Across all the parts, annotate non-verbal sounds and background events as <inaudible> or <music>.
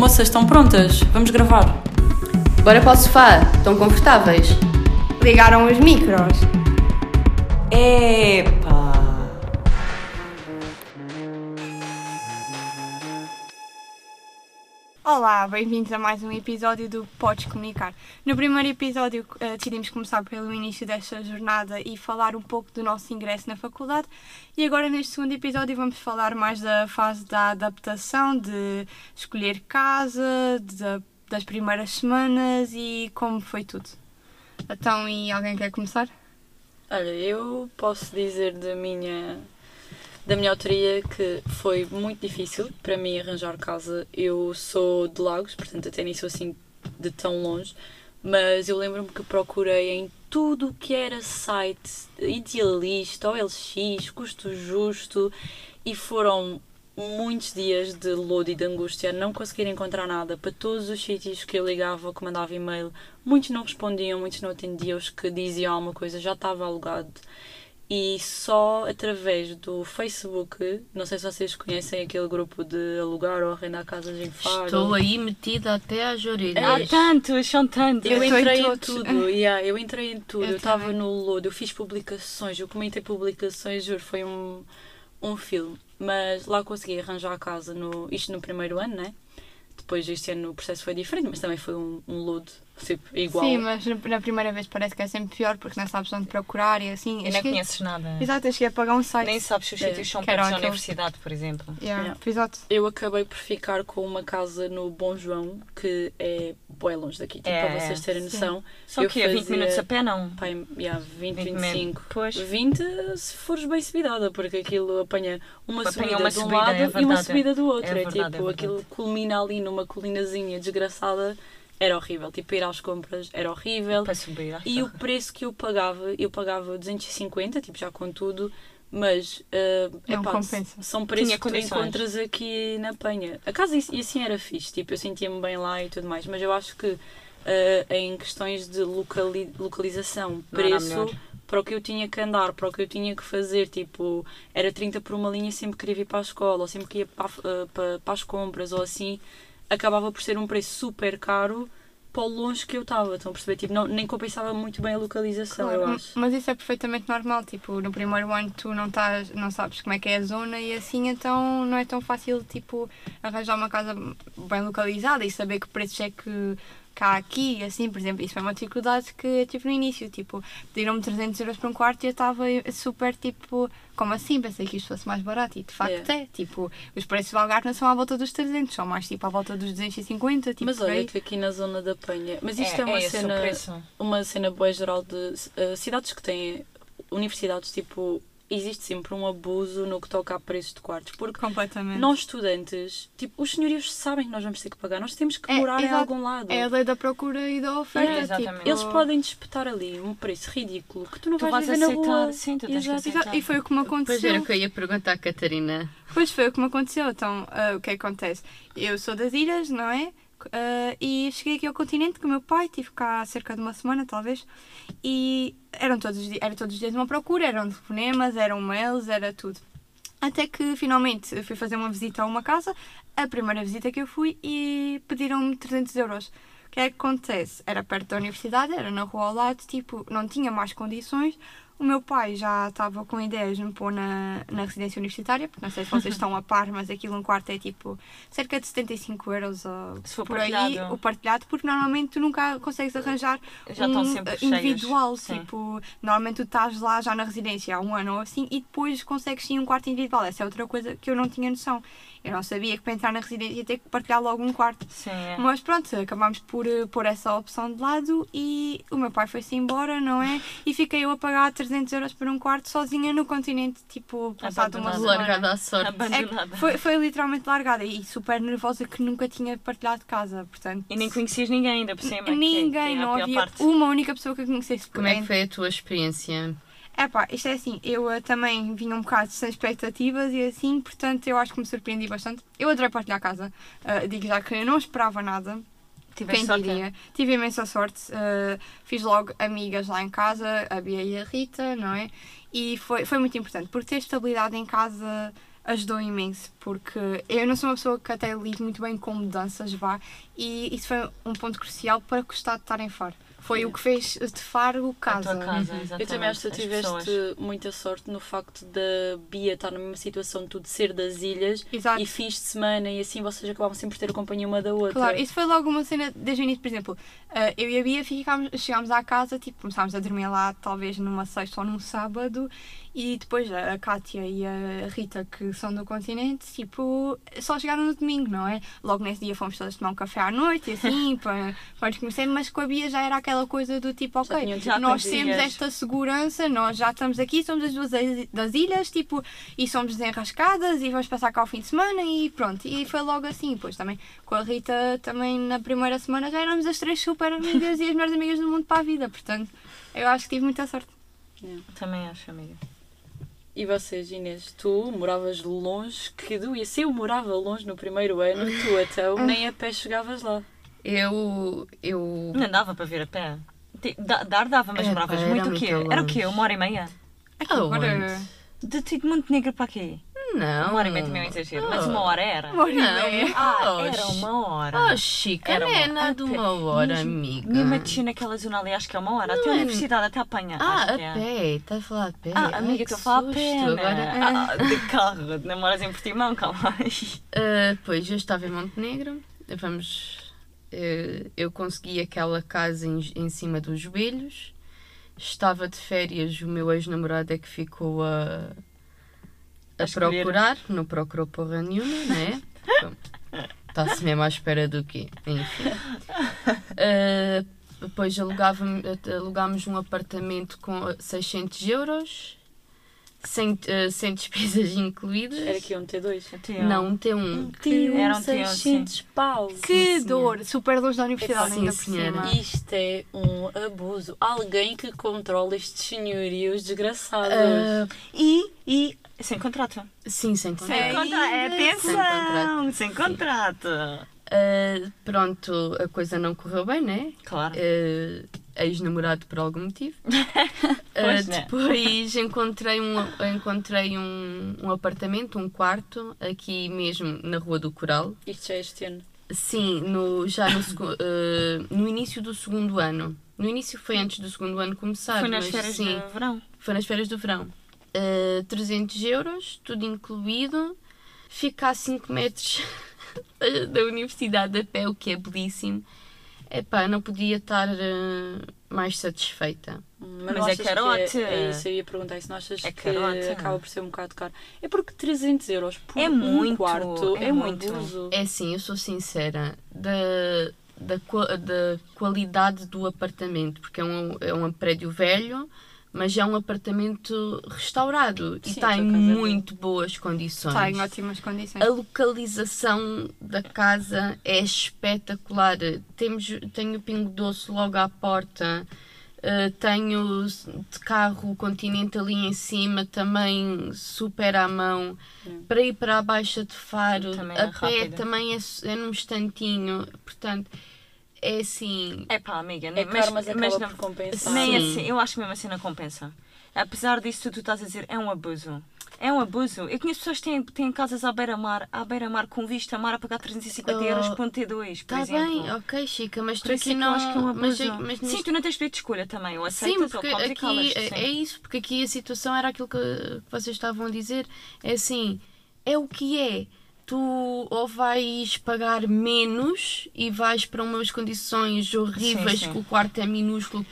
Moças, estão prontas? Vamos gravar. Bora para o sofá, estão confortáveis? Ligaram os micros. Epa! Olá, bem-vindos a mais um episódio do Podes Comunicar. No primeiro episódio eh, decidimos começar pelo início desta jornada e falar um pouco do nosso ingresso na faculdade e agora neste segundo episódio vamos falar mais da fase da adaptação, de escolher casa, de- das primeiras semanas e como foi tudo. Então, e alguém quer começar? Olha, eu posso dizer da minha, da minha autoria que foi muito difícil para mim arranjar casa. Eu sou de Lagos, portanto até nem sou assim de tão longe, mas eu lembro-me que procurei em tudo o que era site, idealista, OLX, custo justo, e foram muitos dias de lodo e de angústia, não conseguir encontrar nada para todos os sítios que eu ligava que mandava e-mail. Muitos não respondiam, muitos não atendiam, os que diziam alguma coisa já estava alugado. E só através do Facebook, não sei se vocês conhecem aquele grupo de alugar ou arrendar casas em Faro. Estou aí metida até às orelhas. tantos, são tantos. Eu, Eu entrei em tudo, yeah, eu entrei em tudo. Eu estava no lodo, eu fiz publicações, eu comentei publicações, juro, foi um, um filme. Mas lá consegui arranjar a casa, no, isto no primeiro ano, né? Depois este ano o processo foi diferente, mas também foi um, um lodo, tipo, igual. Sim, mas na- primeira vez parece que é sempre pior porque não sabes onde procurar e assim. E Eu não cheguei- conheces nada. Exato, eu cheguei a pagar um site. Nem sabes se os É, sítios são que perto da universidade, por exemplo. Yeah, Yeah. Exato. Eu acabei por ficar com uma casa no Bom João, que é bem longe daqui, tipo, É, para vocês terem sim. noção. Só Eu que é 20 fazia- minutos a pé, não? Pai, yeah, 20, 20 25. Pois. 20 se fores bem subidada, porque aquilo apanha uma Apanha subida uma de um subida, lado é e uma subida do outro. É É, verdade, é tipo, aquilo culmina ali numa colinazinha desgraçada, era horrível. Tipo, ir às compras era horrível. Para subir. ah, E o preço que eu pagava, eu pagava 250, tipo, já com tudo, mas uh, Não epá, compensa. são preços que tu encontras aqui na Penha. A casa e assim era fixe, tipo, eu sentia-me bem lá e tudo mais, mas eu acho que uh, em questões de locali- localização, preço, para o que eu tinha que andar, para o que eu tinha que fazer, tipo, era 30 por uma linha sempre que queria ir para a escola, ou sempre que ia para, uh, para, para as compras, ou assim, acabava por ser um preço super caro para o longe que eu estava, estão a perceber? Tipo, não, nem compensava muito bem a localização, Claro, eu acho. Mas isso é perfeitamente normal. Tipo, no primeiro ano tu não, estás, não sabes como é que é a zona e assim então não é tão fácil tipo, arranjar uma casa bem localizada e saber que preços é que há aqui assim, por exemplo, isso foi uma dificuldade que eu tive no início, tipo, pediram-me 300 euros para um quarto e eu estava super tipo, como assim? Pensei que isto fosse mais barato e de facto é, tipo, os preços do Algarve não são à volta dos 300, são mais tipo à volta dos 250, tipo, mas olha aí. que aqui na zona da Penha, mas isto é, uma esse o cena, uma cena boa geral de uh, cidades que têm universidades, tipo, existe sempre um abuso no que toca a preços de quartos, porque completamente. nós estudantes, tipo, os senhorios sabem que nós vamos ter que pagar, nós temos que É, morar em algum lado. É a lei da procura e da oferta. É, exatamente. tipo, Eles podem disputar ali um preço ridículo que tu não Tu vais, vais viver na rua. aceitar, sim, tu tens que Exato. aceitar. Exato, E foi o que me Pois aconteceu. era o que eu ia perguntar, Catarina. Pois foi o que me aconteceu. Então, ah, o que é que acontece? Eu sou das ilhas, não é? Ah, e cheguei aqui ao continente com o meu pai, estive cá cerca de uma semana, talvez, e eram todos, os di- era todos os dias uma procura, eram telefonemas, eram mails, era tudo. Até que finalmente fui fazer uma visita a uma casa, a primeira visita que eu fui, e pediram-me 300 euros. O que é que acontece? Era perto da universidade, era na rua ao lado, tipo, não tinha mais condições. O meu pai já estava com ideias de me pôr na, na residência universitária, porque não sei se vocês <laughs> estão a par, mas aquilo um quarto é tipo cerca de 75 euros ou Se for por aí, partilhado. o partilhado, porque normalmente tu nunca consegues arranjar Já um eh, cheios, individual, sim. tipo, normalmente tu estás lá já na residência há um ano ou assim e depois consegues sim um quarto individual. Essa é outra coisa que eu não tinha noção. Eu não sabia que para entrar na residência ia ter que partilhar logo um quarto. Sim, é. Mas pronto, acabámos por eh, pôr essa opção de lado e o meu pai foi-se embora, não é? <laughs> E fiquei eu a pagar 300 euros por um quarto sozinha no continente, tipo, passado uma semana. Largada à sorte. É que foi, foi literalmente largada e super nervosa que nunca tinha partilhado casa, portanto. E nem conhecias ninguém ainda por cima. que é- Ninguém, que é a não havia parte. uma única pessoa que eu conhecesse. Como é que foi a tua experiência? É pá, isto é assim, eu eh, também vinha um bocado sem expectativas e assim, portanto eu acho que me surpreendi bastante. Eu adorei partilhar a casa, eh, digo já que eu não esperava nada, Tiveste sorte. diria. Tive imensa sorte, eh, fiz logo amigas lá em casa, a Bia e a Rita, não é? E foi, foi muito importante, porque ter estabilidade em casa ajudou imenso, porque eu não sou uma pessoa que até lido muito bem com mudanças, vá, e isso foi um ponto crucial para gostar de estar em Faro. Foi o que fez de Faro A casa. tua casa, exatamente. Eu também acho que tu tiveste pessoas. muita sorte no facto da Bia estar na mesma situação de tu de ser das ilhas Exato. e fins de semana e assim vocês acabavam sempre por ter a companhia uma da outra. Claro, isso foi logo uma cena desde o início, por exemplo, eh, eu e a Bia ficámos, chegámos à casa, tipo, começámos a dormir lá talvez numa sexta ou num sábado e depois a Kátia e a Rita, que são do continente, tipo, só chegaram no domingo, não é? Logo nesse dia fomos todas tomar um café à noite e assim, <laughs> para, para nos conhecer, mas com a Bia já era aquela coisa do tipo, Já ok, tinham já nós temos esta segurança, nós já estamos aqui, somos as duas das- ilhas, tipo, e somos desenrascadas e vamos passar cá o fim de semana e pronto. E foi logo assim, pois também com a Rita, também na primeira semana já éramos as três super amigas e as melhores amigas do mundo para a vida, portanto, eu acho que tive muita sorte. Também acho, amiga. E vocês, Inês, tu moravas longe, que doía. Se eu morava longe no primeiro ano, tu então nem a pé chegavas lá. Eu. Eu. Não dava para vir a pé. Dar dava, mas É, moravas pá, muito o quê? muito Era o quê? Uma hora e meia? Agora, De ti de Montenegro para quê? Não. Uma hora e meia também é um exagero, mas uma hora era. uma hora e Não. meia. Ah, Oh, era uma hora. Oh, Chica, Era não é uma- pé. uma hora, amiga. A descer naquela zona ali, acho que é uma hora. até a Não é- universidade, até apanha. Ah, acho a é. pé. Está a falar a pé. Ah, amiga, estou a falar a pé. Agora, né? Ah, de carro, namoras em Portimão, calma aí. Ah, pois, eu estava em Montenegro. Vamos. eh, eu consegui aquela casa em, em cima dos joelhos. Estava de férias, o meu ex-namorado é que ficou a, A procurar. Não procurou porra nenhuma, né? Está-se mesmo à espera do quê? Enfim. Ah, depois alugámos um apartamento com 600 euros, sem, ah, sem despesas incluídas. Era que um T2. Não, um T1. Era um T1, sim. pau. Que dor! Super longe da universidade, Sim, ainda por senhora. cima. Isto é um abuso. Alguém que controla estes senhorios desgraçados. Ah, E, e, sem contrato. sim, sem Sem contrato. contrato. Sem Atenção, sem contrato. Ah, pronto, a coisa não correu bem, né? Claro. Ah, Ex-namorado por algum motivo. <laughs> Pois, né? depois encontrei, um, encontrei um, um apartamento, um quarto, aqui mesmo na Rua do Coral. Isto já é este ano. Sim, no, já no, ah, no início do segundo ano. No início foi antes do segundo ano começar. Foi nas mas férias sim, de verão. Foi nas férias do verão. Uh, 300 euros, tudo incluído. Fica a 5 metros da- <laughs> da universidade a pé, o que é belíssimo. Epá, não podia estar uh, mais satisfeita. Hum, Mas não é carote. É, é isso, eu ia perguntar isso. Não achas É que carote. acaba por ser um bocado caro? É porque 300 euros por É um muito, quarto é é, muito. abuso. É assim, eu sou sincera, da, da, da qualidade do apartamento, porque é um, é um prédio velho, mas é um apartamento restaurado e Sim, está a em é muito boas condições. Está em ótimas condições. A localização da casa é espetacular. Temos, tenho o Pingo Doce logo à porta. Uh, tenho de carro o continente ali em cima também super à mão para ir para a Baixa de Faro Também é a pé rápido. também é, é num instantinho portanto é assim É pá, amiga, É nem- caro, mas acaba não- por compensar. Nem Sim. assim, eu acho que mesmo assim não compensa. Apesar disso, tu, estás a dizer, é um abuso. É um abuso. Eu conheço pessoas que têm, têm casas à beira-mar, à beira-mar com vista mar a pagar 350 Oh, euros por um T2, por está exemplo. bem ok Chica mas tu aqui é não acho que é um mas, abuso. mas Sim, neste- tu não tens direito de escolha também. Ou Sim, aceitas porque ou aqui é, sim. é isso, porque aqui a situação era aquilo que vocês estavam a dizer. É assim, é o que é. Tu ou vais pagar menos e vais para umas condições horríveis, Sim, sim. que o quarto é minúsculo,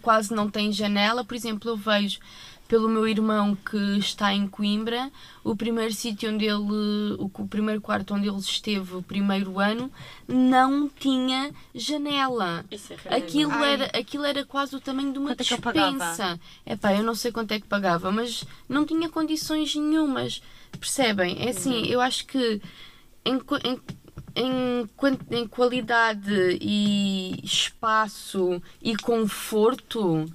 quase não tem janela. Por exemplo, eu vejo pelo meu irmão que está em Coimbra, o primeiro sítio onde ele, o, o primeiro quarto onde ele esteve o primeiro ano, não tinha janela. Isso é Aquilo Ai. era, aquilo era quase o tamanho de uma Quanto é dispensa. Epá, eu não sei quanto é que pagava, mas não tinha condições nenhumas. Percebem? É assim, Uhum. eu acho que em, em, em, em qualidade e espaço e conforto,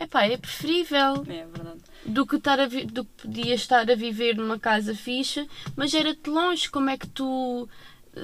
epá, é preferível É verdade. do que, estar a vi- do que podia estar a viver numa casa fixa, mas era-te longe, como é que tu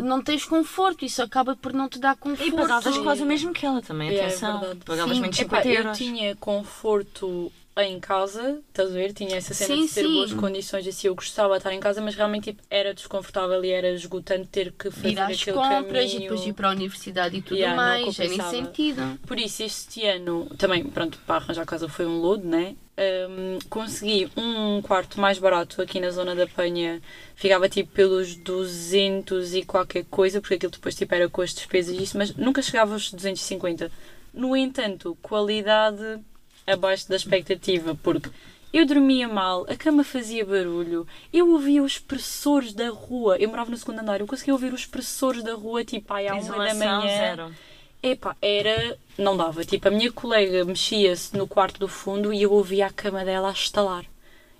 não tens conforto? Isso acaba por não te dar conforto. E pagavas quase o mesmo que ela também, É, é atenção. verdade. pagavas Sim. menos Epá, 50 eu euros. tinha conforto em casa, estás a ver? Tinha essa cena Sim, de ter sim. boas condições, assim, eu gostava de estar em casa, mas realmente tipo, era desconfortável e era esgotante ter que fazer Ir às aquele compras e depois ir para a universidade e tudo Yeah, mais. É nesse compensava. sentido. Por isso, este ano, também, pronto, para arranjar casa foi um load, né? Hum, consegui um quarto mais barato aqui na zona da Penha. Ficava tipo pelos 200 e qualquer coisa, porque aquilo depois tipo era com as despesas e isso, mas nunca chegava aos 250. No entanto, qualidade abaixo da expectativa, porque eu dormia mal, a cama fazia barulho, eu ouvia os expressores da rua. Eu morava no segundo andar, eu conseguia ouvir os expressores da rua tipo ai, à uma da manhã. zero. Epá, era. Não dava. Tipo, a minha colega mexia-se no quarto do fundo e eu ouvia a cama dela a estalar.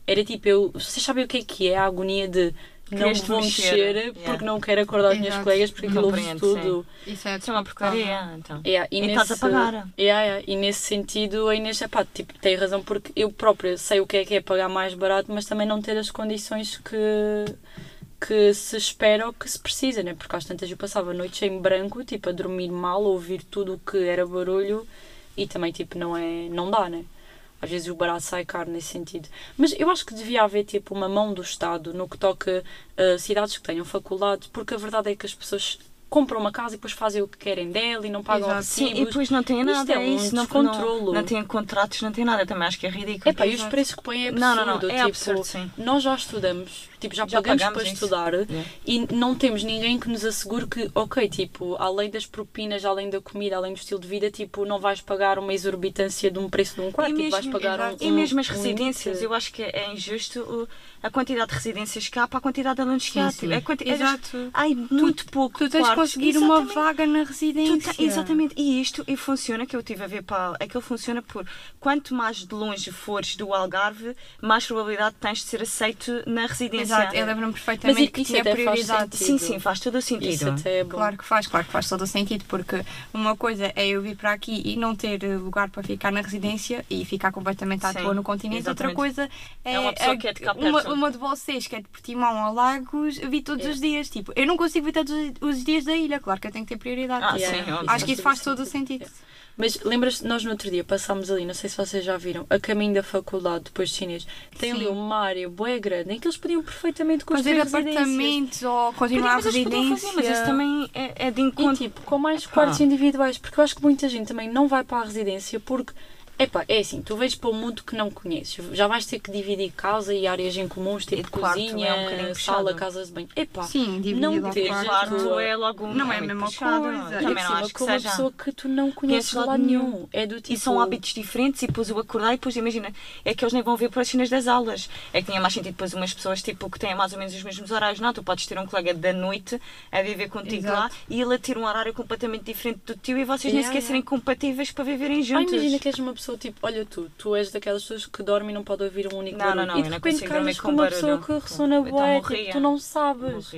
Era tipo, eu. Vocês sabem o que é que é a agonia de não me vou mexer, mexer, yeah. porque não quero acordar as minhas Exato. colegas porque aquilo ouve tudo. Isso é Isso é uma porcaria, então. Yeah, E estás a pagar. Yeah, yeah, e nesse sentido, a Inês, epá, tipo, tem razão, porque eu própria sei o que é que é pagar mais barato, mas também não ter as condições que, que se espera ou que se precisa, né? Porque às tantas eu passava noites em branco, tipo, a dormir mal, a ouvir tudo o que era barulho e também, tipo, não é, não dá, né? Às vezes o barato sai caro nesse sentido. Mas eu acho que devia haver, tipo, uma mão do Estado no que toca a cidades que tenham faculdades, porque a verdade é que as pessoas compram uma casa e depois fazem o que querem dela e não pagam Exato. recibos. Sim, e depois não Isto nada, é é um isso. Não, não, não tem contratos, não tem nada. Também acho que é ridículo. Epá, e os preços que põem é absurdo. Não, não, não, é tipo, absurdo, sim. Nós já estudamos, tipo, já, Já pagamos, pagamos para isso. estudar Yeah. e não temos ninguém que nos assegure que, ok, tipo, além das propinas, além da comida, além do estilo de vida, tipo, não vais pagar uma exorbitância de um preço de um quarto, E tipo, vais mesmo, pagar um, exato. e mesmo as um residências, eu acho que é injusto o- a quantidade de residências que há para a quantidade de alunos que há. sim. É quanti- é- Exato. Ai, muito pouco. Tu tens de conseguir uma Exatamente. vaga na Tu residência. te- exatamente, e isto e funciona, que eu estive a ver para. Aquilo funciona por quanto mais de longe fores do Algarve, mais probabilidade tens de ser aceito na residência. Exato, eu lembro-me Mas perfeitamente que isso tinha faz prioridade. Sim, sim, faz todo o sentido. Isso até é bom. Claro que faz, claro que faz todo o sentido, porque uma coisa é eu vir para aqui e não ter eh, lugar para ficar na residência e ficar completamente à Sim, toa no continente. Outra exatamente. coisa é, É uma pessoa a- que é de cá uma, uma de vocês que é de Portimão a Lagos, vi todos É. os dias. Tipo, eu não consigo vir todos os dias da ilha, claro que eu tenho que ter prioridade. Ah, Yeah, sim, óbvio. Acho que isso faz todo o sentido. Mas lembras-te, nós no outro dia passámos ali, não sei se vocês já viram, a caminho da faculdade, depois de chinês, tem ali Sim. uma área bué grande em que eles podiam perfeitamente construir Fazer apartamentos ou continuar a podiam residência. fazer, mas isso também é, é de E encontro. tipo, com mais quartos individuais, porque eu acho que muita gente também não vai para a residência porque, epá, é assim, tu vais para um mundo que não conheces, já vais ter que dividir casa e áreas em comuns, tipo de quarto cozinha, é um bocadinho sala, casas de banho. Epá, Sim, Não ter quarto. quarto é logo Não é a mesma puxado. coisa. e Também por não cima acho que com uma seja. pessoa que tu não conheces de lado nenhum. nenhum. É do tipo... E são hábitos diferentes e depois o acordar e depois imagina, é que eles nem vão ver por as cenas das aulas. É que tinha mais sentido depois umas pessoas tipo, que têm mais ou menos os mesmos horários. Não, tu podes ter um colega da noite a viver contigo Exato. lá e ele a ter um horário completamente diferente do teu e vocês nem Yeah, sequer yeah. serem compatíveis para viverem juntos. imagina que és uma pessoa tipo, olha tu, tu és daquelas pessoas que dorme e não pode ouvir um único Não, não, barulho. não, e eu de não repente casas com com uma pessoa que ressona Então bué, tipo, tu não sabes.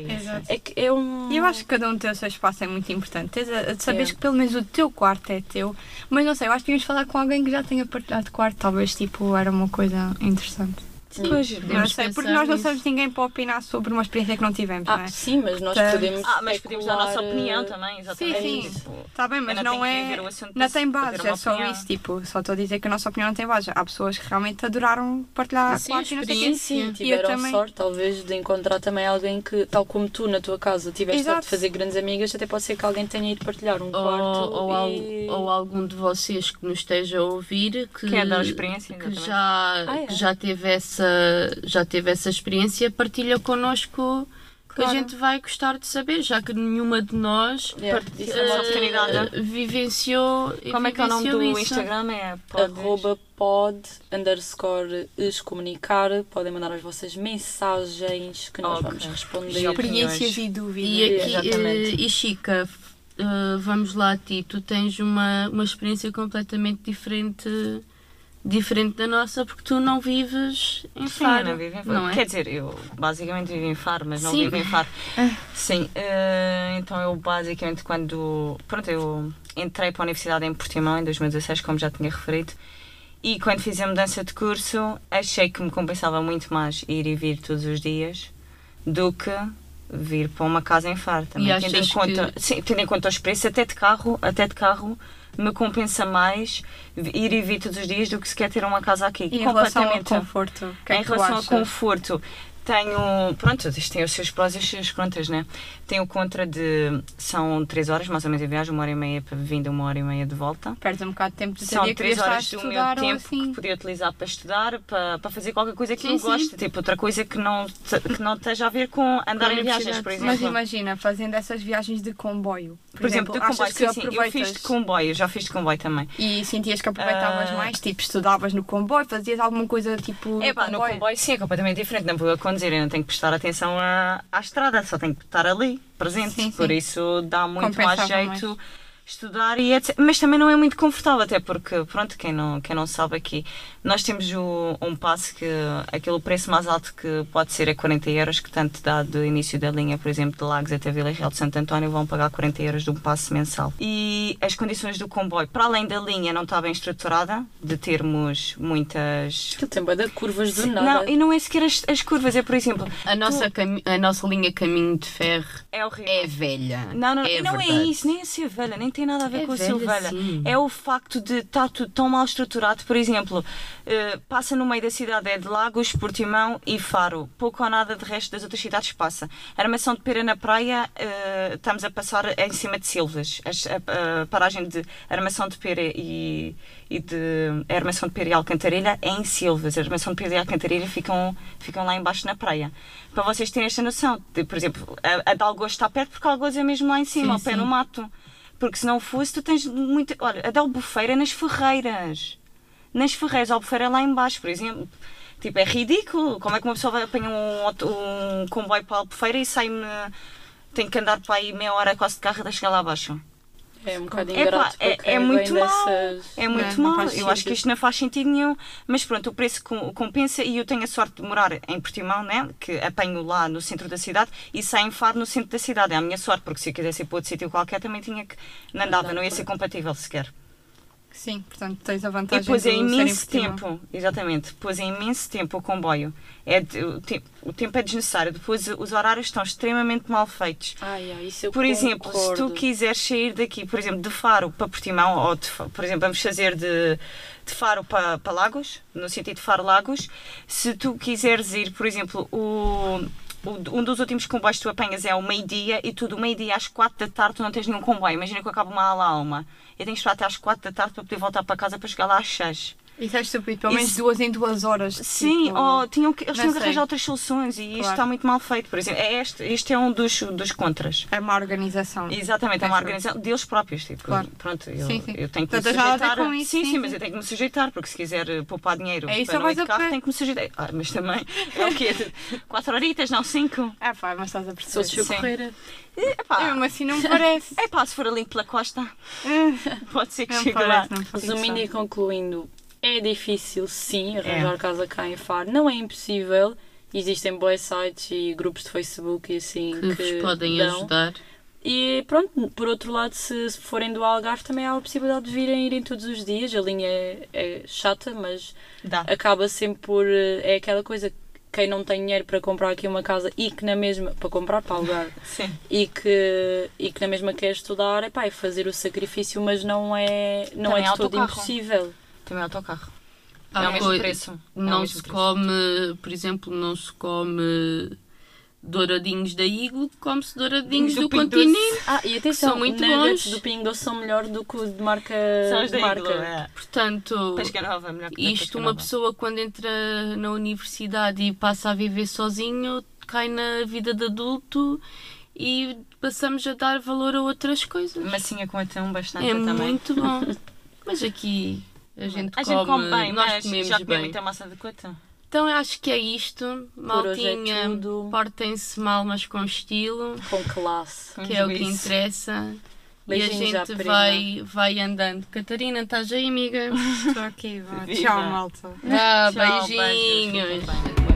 É que é um... E eu acho que cada um tem o seu espaço é muito importante. Tens a, a de saberes É. que pelo menos o teu quarto é teu. Mas não sei, eu acho que devíamos falar com alguém que já tenha partilhado quarto. Talvez tipo era uma coisa interessante. Pois, Não sei, porque pensar nós não somos ninguém para opinar sobre uma experiência que não tivemos, não Ah, é? sim, mas nós Portanto- podemos Ah, mas podemos dar a nossa opinião eh, também, exatamente. sim. Tipo, Está bem, mas não, não é. Não tem bases, uma é só opinião. isso. Tipo, só estou a dizer que a nossa opinião não tem bases. Há pessoas que realmente adoraram partilhar Sim, e não sei o quê. experiência. Sim, E eu tiveram também. sorte, talvez, de encontrar também alguém que, tal como tu na tua casa, tiveste sorte de fazer grandes amigas, até pode ser que alguém tenha ido partilhar um quarto. Ou, ou, al- e... ou algum de vocês que nos esteja a ouvir que, Que é da experiência, que já, Ah, é? que já, teve essa, já teve essa experiência, partilha connosco que a gente vai gostar de saber, já que nenhuma de nós Yeah, é é eh, vivenciou Como é que é o nome do vivenciou isso. Instagram? É Arroba pod underscore excomunicar. Podem mandar as vossas mensagens que nós Ok. vamos responder. Experiências e dúvidas. E, aqui, eh, e Chica, eh, vamos lá a ti, tu tens uma, uma experiência completamente diferente, diferente da nossa, porque tu não vives em Sim, Faro, não vivo em Faro. não é? Quer dizer, eu basicamente vivo em Faro, mas não Sim. vivo em Faro. Sim, eh, então eu basicamente quando. Pronto, eu entrei para a Universidade em Portimão em 2016, como já tinha referido, e quando fiz a mudança de curso, achei que me compensava muito mais ir e vir todos os dias do que vir para uma casa em Faro também. E Tendo em, conta, sim, tendo em conta os preços, até de carro, até de carro me compensa mais ir e vir todos os dias do que sequer ter uma casa aqui. E em relação ao conforto, que é em que relação ao conforto, tenho. Pronto, isto tem os seus prós e os seus contras, né? Tenho o contra de. São 3 horas mais ou menos a viagem, uma hora e meia para vinda, uma hora e meia de volta. Perdes um bocado de tempo de São saber que devias 3 estar a horas do meu tempo assim. que podia utilizar para estudar, para, para fazer qualquer coisa que Sim, eu sim. gosto. Tipo, outra coisa que não, te- que não esteja a ver com andar em viagens, por exemplo. Mas imagina, fazendo essas viagens de comboio. Por, por exemplo, achas comboio, que sim, sim, eu aproveitas fiz de comboio, já fiz de comboio também. e sentias que aproveitavas Ah. mais? Tipo, estudavas no comboio, fazias alguma coisa tipo. É pá, no comboio sim, é completamente diferente. Não vou a conduzir, eu não tenho que prestar atenção à, à estrada, só tenho que estar ali, presente. Sim, sim. Por isso dá muito mais jeito estudar e etc. Mas também não é muito confortável, até porque, pronto, quem não, quem não sabe aqui, nós temos o, um passe que aquele preço mais alto que pode ser é 40 euros, que tanto dá do início da linha, por exemplo, de Lagos até Vila Real de Santo António, vão pagar 40 euros de um passe mensal. E as condições do comboio, para além da linha não está bem estruturada, de termos muitas Aquilo tem de curvas do nada. Não, e não é sequer as, as curvas, é por exemplo, A nossa, cami- a nossa linha caminho de ferro é horrível. é velha. Não, não, é não é isso, nem é ser velha, nem tem nada a ver É com a velha. sim. É o facto de estar tudo tão mal estruturado. Por exemplo, eh, passa no meio da cidade é de Lagos, Portimão e Faro. Pouco ou nada de resto das outras cidades passa. A armação de pera na praia, eh, estamos a passar em cima de Silvas. As- A, a paragem de armação de pera e, e de a armação de pera e Alcantarilha é em Silvas. A armação de pera e Alcantarilha ficam, ficam lá embaixo na praia. Para vocês terem esta noção, de, por exemplo, a, a de Algoz está perto porque Algoz é mesmo lá em cima, Sim, ao pé sim. no mato. Porque se não fosse, tu tens muito. Olha, a de Albufeira é nas Ferreiras. Nas Ferreiras, a Albufeira é lá embaixo, por exemplo. Tipo, é ridículo. Como é que uma pessoa vai apanhar um, um comboio para a Albufeira e sai-me. Tem que andar para aí meia hora quase de carro até chegar lá abaixo. É um bocado É pá, é- é muito mau. dessas... É muito não mal. Eu acho que sentido. isto não faz sentido nenhum. Mas pronto, o preço com- compensa e eu tenho a sorte de morar em Portimão, né? Que apanho lá no centro da cidade e saio em Faro no centro da cidade. É a minha sorte, porque se eu quisesse ir para outro sítio qualquer também tinha que. Não dava, não ia ser compatível sequer. Sim, portanto tens a E vantagem depois é de em imenso tempo, exatamente, depois é imenso tempo o comboio. É de- o, tempo, o tempo é desnecessário, depois os horários estão extremamente mal feitos. Ai, ai, isso eu Por exemplo, se tu concordo. quiseres sair daqui, por exemplo, de Faro para Portimão, ou de por exemplo, vamos fazer de, de Faro para, para Lagos, no sentido de Faro-Lagos, se tu quiseres ir, por exemplo, o- um dos últimos comboios que tu apanhas é ao meio-dia e tu do meio-dia às quatro da tarde tu não tens nenhum comboio. Imagina que eu acabo uma ala a. Eu tenho que esperar até às quatro da tarde para poder voltar para casa para chegar lá às seis. Isso é estúpido, pelo menos Isso- duas em duas horas. Sim, tipo, ou tinham que, eles não tinham que sei. arranjar outras soluções e isto Claro. está muito mal feito. Por exemplo, é este, este é um dos, dos contras. É uma organização. Exatamente, é uma Acho eu. organização deles próprios. Tipo, Claro. Pronto, eu, Sim, sim. eu tenho que me Portanto, já sujeitar. com isso, sim, sim, sim, mas sim. eu tenho que me sujeitar, porque se quiser eh, poupar dinheiro É isso, para não vais ir de a carro, pé. tenho que me sujeitar. Ah, mas também é o quê? <laughs> Quatro horitas, não cinco? É pá, mas estás a Se perceber. fosse eu Sim. correr. É É, pá, mesmo assim não me parece. <laughs> é pá, se for ali pela costa, <laughs> pode ser que não me chegue lá. parece, não me parece. Resumindo e concluindo, é difícil sim arranjar É. casa cá em Faro. Não é impossível. Existem boas sites e grupos de Facebook e assim que, que, podem dão. ajudar. E pronto, por outro lado, se forem do Algarve também há a possibilidade de virem irem todos os dias. A linha é, é chata, mas Dá. acaba sempre por. eh, É aquela coisa. Quem não tem dinheiro para comprar aqui uma casa e que na mesma. para comprar para alugar <laughs> Sim. e que, e que na mesma quer estudar, é pá, é fazer o sacrifício, mas não é, não Também é de todo autocarro. impossível. Também autocarro. Há é o mesmo preço. é Não mesmo se preço. come, por exemplo, não se come douradinhos da Iglo, come-se douradinhos do, Doce. continente. Ah, e atenção, são muito bons. do Pingo Doce são melhor do que o de marca. São os da marca. Iglo, é. Portanto, melhor que isto uma pessoa quando entra na universidade e passa a viver sozinho, cai na vida de adulto e passamos a dar valor a outras coisas. Massinha com atum bastante é também. muito bom. Mas aqui a gente, A come, gente come bem, nós mas comemos já comeu bem. muita massa de cota? Então eu acho que é isto. É Maltinha, tudo. portem-se mal, mas com estilo, Com classe. Com que é o que interessa. Beijinhos e a gente vai, vai andando. Catarina, estás aí, amiga? <laughs> Estou aqui, vá. Tchau, malta. Vá, Tchau, beijinhos. bem.